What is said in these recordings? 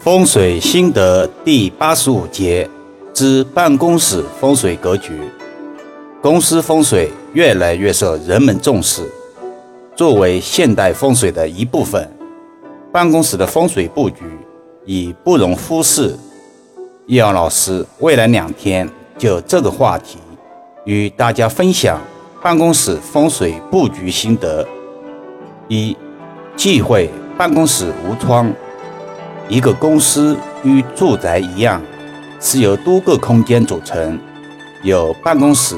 风水心得第八十五节之办公室风水格局。公司风水越来越受人们重视，作为现代风水的一部分，办公室的风水布局已不容忽视。易阳老师未来两天就这个话题与大家分享办公室风水布局心得。一、忌讳办公室无窗。一个公司与住宅一样，是由多个空间组成，有办公室，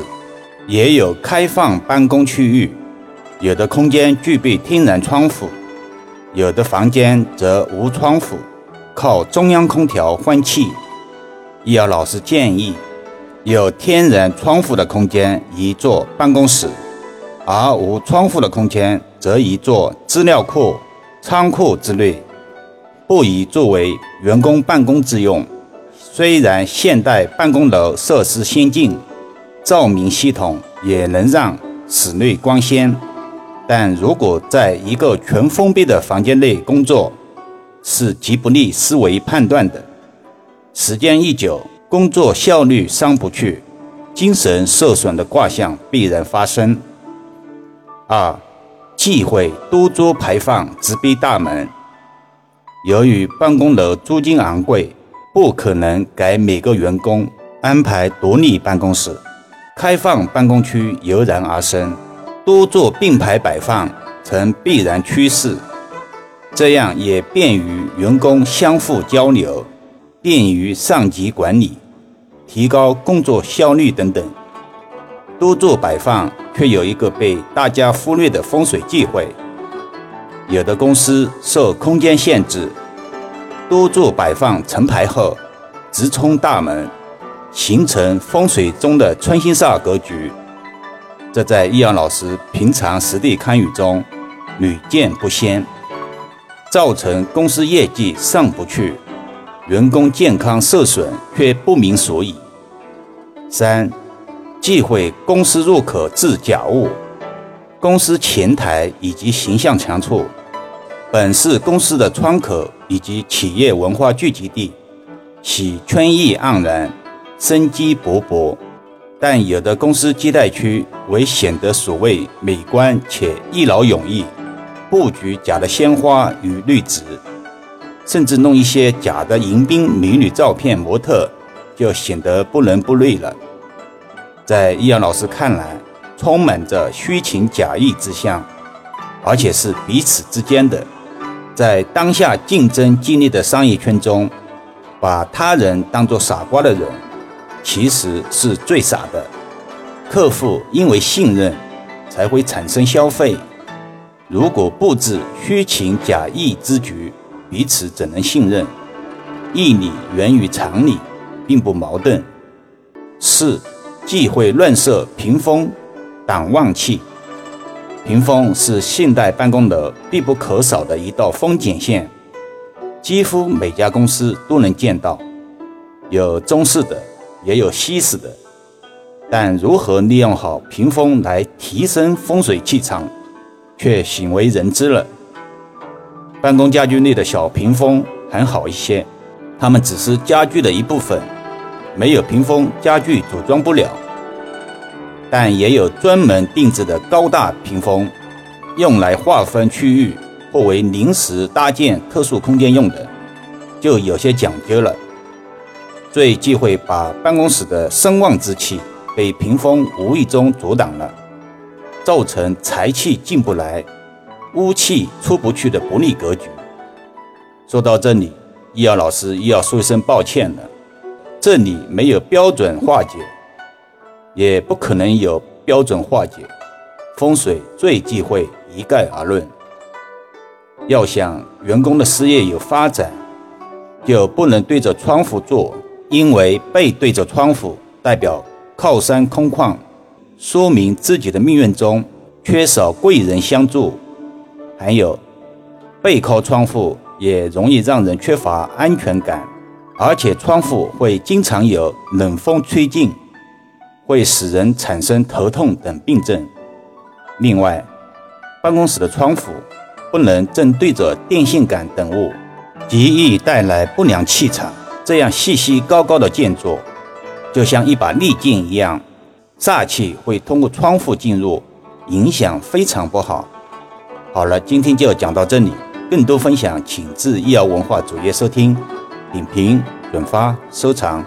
也有开放办公区域。有的空间具备天然窗户，有的房间则无窗户，靠中央空调换气。易遥老师建议，有天然窗户的空间宜做办公室，而无窗户的空间则宜做资料库、仓库之类。不宜作为员工办公之用。虽然现代办公楼设施先进，照明系统也能让室内光鲜，但如果在一个全封闭的房间内工作，是极不利思维判断的。时间一久，工作效率上不去，精神受损的卦象必然发生。二，忌讳多桌排放，直逼大门。由于办公楼租金昂贵，不可能给每个员工安排独立办公室，开放办公区油然而生，多座并排摆放成必然趋势。这样也便于员工相互交流，便于上级管理，提高工作效率等等。多座摆放却有一个被大家忽略的风水忌讳。有的公司受空间限制，多座摆放成排后，直冲大门，形成风水中的穿心煞格局。这在易阳老师平常实地看舆中屡见不鲜，造成公司业绩上不去，员工健康受损却不明所以。三，忌讳公司入口置假物，公司前台以及形象墙处。本是公司的窗口以及企业文化聚集地，其春意盎然、生机勃勃。但有的公司接待区为显得所谓美观且一劳永逸，布局假的鲜花与绿植，甚至弄一些假的迎宾美女照片模特，就显得不伦不类了。在易阳老师看来，充满着虚情假意之象，而且是彼此之间的。在当下竞争激烈的商业圈中，把他人当作傻瓜的人，其实是最傻的。客户因为信任，才会产生消费。如果布置虚情假意之局，彼此怎能信任？义理源于常理，并不矛盾。四，忌讳乱设屏风，挡旺气。屏风是现代办公楼必不可少的一道风景线，几乎每家公司都能见到，有中式的，也有西式的。但如何利用好屏风来提升风水气场，却鲜为人知了。办公家具内的小屏风还好一些，它们只是家具的一部分，没有屏风，家具组装不了。但也有专门定制的高大屏风，用来划分区域或为临时搭建特殊空间用的，就有些讲究了。最忌讳把办公室的声望之气被屏风无意中阻挡了，造成财气进不来、污气出不去的不利格局。说到这里，易遥老师又要说一声抱歉了，这里没有标准化解。也不可能有标准化解，风水最忌讳一概而论。要想员工的事业有发展，就不能对着窗户坐，因为背对着窗户代表靠山空旷，说明自己的命运中缺少贵人相助。还有，背靠窗户也容易让人缺乏安全感，而且窗户会经常有冷风吹进。会使人产生头痛等病症。另外，办公室的窗户不能正对着电线杆等物，极易带来不良气场。这样细细高高的建筑，就像一把利剑一样，煞气会通过窗户进入，影响非常不好。好了，今天就讲到这里，更多分享请至医疗文化主页收听、点评、转发、收藏。